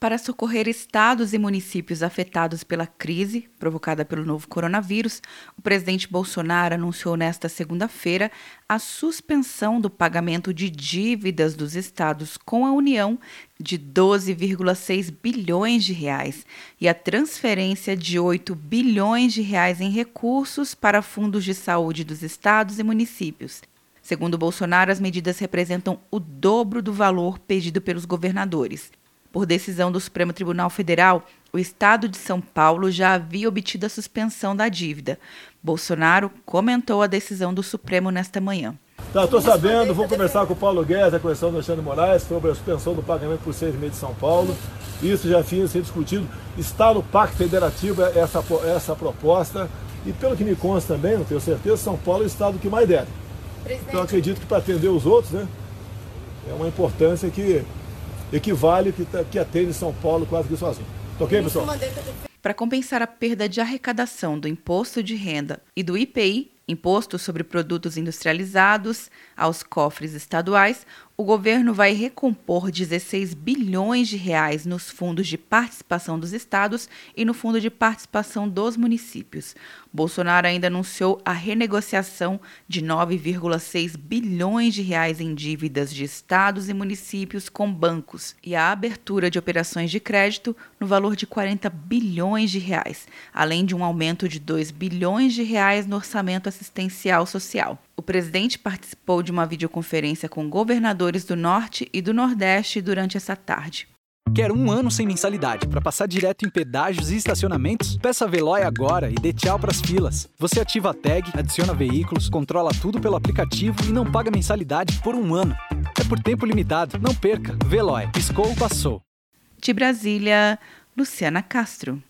Para socorrer estados e municípios afetados pela crise provocada pelo novo coronavírus, o presidente Bolsonaro anunciou nesta segunda-feira a suspensão do pagamento de dívidas dos estados com a União de 12,6 bilhões de reais e a transferência de 8 bilhões de reais em recursos para fundos de saúde dos estados e municípios. Segundo Bolsonaro, as medidas representam o dobro do valor pedido pelos governadores. Por decisão do Supremo Tribunal Federal, o Estado de São Paulo já havia obtido a suspensão da dívida. Bolsonaro comentou a decisão do Supremo nesta manhã. Tá, estou sabendo, vou conversar com o Paulo Guedes, a questão do Alexandre Moraes, sobre a suspensão do pagamento por seis meses de São Paulo. Isso já tinha sido discutido. Está no Pacto Federativo essa, essa proposta. E pelo que me consta também, não tenho certeza, São Paulo é o estado que mais deve. Presidente. Então acredito que para atender os outros, né? É uma importância que equivale que, tá, que atende São Paulo quase que sozinho. Ok, pessoal? Para compensar a perda de arrecadação do imposto de renda e do IPI, Imposto sobre Produtos Industrializados, aos cofres estaduais, o governo vai recompor 16 bilhões de reais nos fundos de participação dos estados e no fundo de participação dos municípios. Bolsonaro ainda anunciou a renegociação de 9,6 bilhões de reais em dívidas de estados e municípios com bancos e a abertura de operações de crédito no valor de 40 bilhões de reais, além de um aumento de 2 bilhões de reais no orçamento assistencial social. O presidente participou de uma videoconferência com governadores do Norte e do Nordeste durante essa tarde. Quer um ano sem mensalidade para passar direto em pedágios e estacionamentos? Peça a Veloy agora e dê tchau para as filas. Você ativa a tag, adiciona veículos, controla tudo pelo aplicativo e não paga mensalidade por um ano. É por tempo limitado. Não perca. Veloy. Piscou, passou. De Brasília, Luciana Castro.